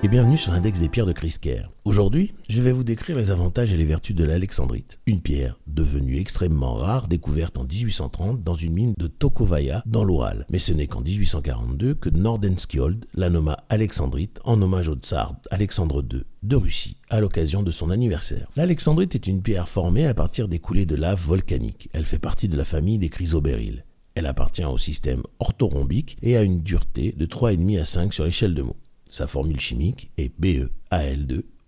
et bienvenue sur l'index des pierres de Chris Kerr. Aujourd'hui, je vais vous décrire les avantages et les vertus de l'alexandrite, une pierre devenue extrêmement rare, découverte en 1830 dans une mine de Tokovaya dans l'Oural. Mais ce n'est qu'en 1842 que Nordenskjold la nomma alexandrite en hommage au tsar Alexandre II de Russie à l'occasion de son anniversaire. L'alexandrite est une pierre formée à partir des coulées de lave volcanique. Elle fait partie de la famille des chrysobéryles. Elle appartient au système orthorhombique et a une dureté de 3,5 à 5 sur l'échelle de Mohs. Sa formule chimique est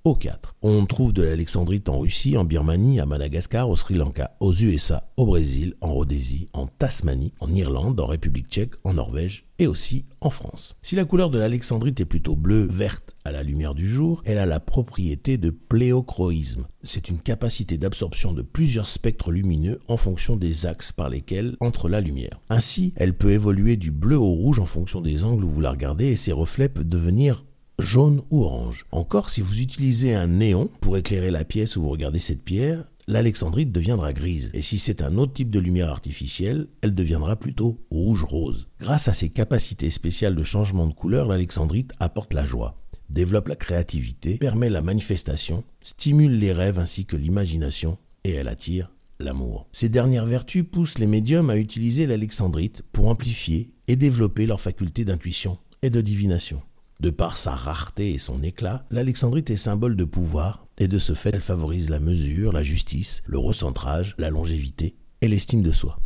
BeAl2O4. On trouve de l'alexandrite en Russie, en Birmanie, à Madagascar, au Sri Lanka, aux USA, au Brésil, en Rhodésie, en Tasmanie, en Irlande, en République tchèque, en Norvège et aussi en France. Si la couleur de l'alexandrite est plutôt bleu-verte à la lumière du jour, elle a la propriété de pléochroïsme. C'est une capacité d'absorption de plusieurs spectres lumineux en fonction des axes par lesquels entre la lumière. Ainsi, elle peut évoluer du bleu au rouge en fonction des angles où vous la regardez et ses reflets peuvent devenir jaune ou orange. Encore, si vous utilisez un néon pour éclairer la pièce où vous regardez cette pierre, l'alexandrite deviendra grise. Et si c'est un autre type de lumière artificielle, elle deviendra plutôt rouge-rose. Grâce à ses capacités spéciales de changement de couleur, l'alexandrite apporte la joie développe la créativité, permet la manifestation, stimule les rêves ainsi que l'imagination et elle attire l'amour. Ces dernières vertus poussent les médiums à utiliser l'alexandrite pour amplifier et développer leurs facultés d'intuition et de divination. De par sa rareté et son éclat, l'alexandrite est symbole de pouvoir et de ce fait elle favorise la mesure, la justice, le recentrage, la longévité et l'estime de soi.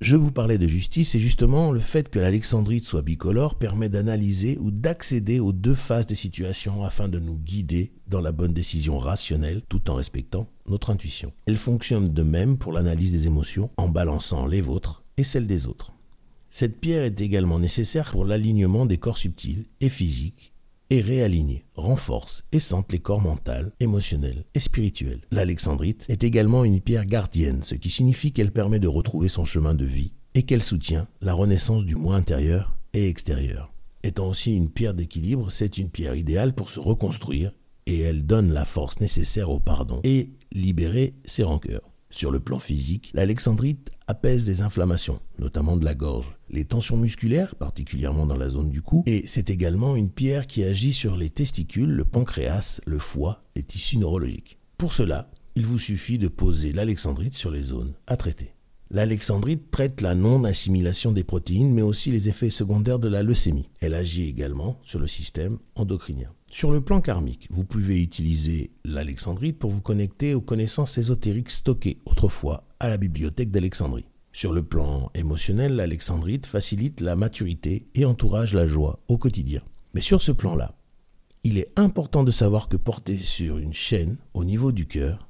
Je vous parlais de justice et justement le fait que l'alexandrite soit bicolore permet d'analyser ou d'accéder aux deux phases des situations afin de nous guider dans la bonne décision rationnelle tout en respectant notre intuition. Elle fonctionne de même pour l'analyse des émotions en balançant les vôtres et celles des autres. Cette pierre est également nécessaire pour l'alignement des corps subtils et physiques et réaligne, renforce et sente les corps mental, émotionnels et spirituels. L'alexandrite est également une pierre gardienne, ce qui signifie qu'elle permet de retrouver son chemin de vie et qu'elle soutient la renaissance du moi intérieur et extérieur. Étant aussi une pierre d'équilibre, c'est une pierre idéale pour se reconstruire et elle donne la force nécessaire au pardon et libérer ses rancœurs. Sur le plan physique, l'alexandrite apaise les inflammations, notamment de la gorge, les tensions musculaires, particulièrement dans la zone du cou, et c'est également une pierre qui agit sur les testicules, le pancréas, le foie, les tissus neurologiques. Pour cela, il vous suffit de poser l'alexandrite sur les zones à traiter. L'alexandrite traite la non-assimilation des protéines, mais aussi les effets secondaires de la leucémie. Elle agit également sur le système endocrinien. Sur le plan karmique, vous pouvez utiliser l'alexandrite pour vous connecter aux connaissances ésotériques stockées autrefois à la bibliothèque d'Alexandrie. Sur le plan émotionnel, l'alexandrite facilite la maturité et encourage la joie au quotidien. Mais sur ce plan-là, il est important de savoir que porté sur une chaîne au niveau du cœur,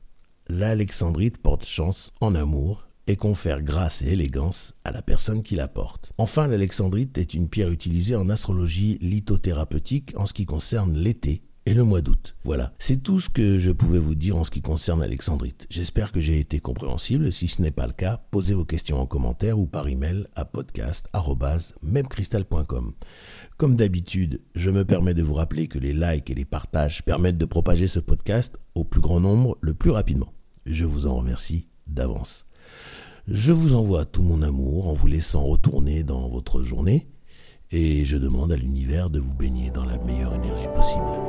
l'alexandrite porte chance en amour et confère grâce et élégance à la personne qui la porte. Enfin, l'alexandrite est une pierre utilisée en astrologie lithothérapeutique en ce qui concerne l'été et le mois d'août. Voilà, c'est tout ce que je pouvais vous dire en ce qui concerne l'alexandrite. J'espère que j'ai été compréhensible. Si ce n'est pas le cas, posez vos questions en commentaire ou par email à podcast@memcrystal.com. Comme d'habitude, je me permets de vous rappeler que les likes et les partages permettent de propager ce podcast au plus grand nombre le plus rapidement. Je vous en remercie d'avance. Je vous envoie tout mon amour en vous laissant retourner dans votre journée et je demande à l'univers de vous baigner dans la meilleure énergie possible.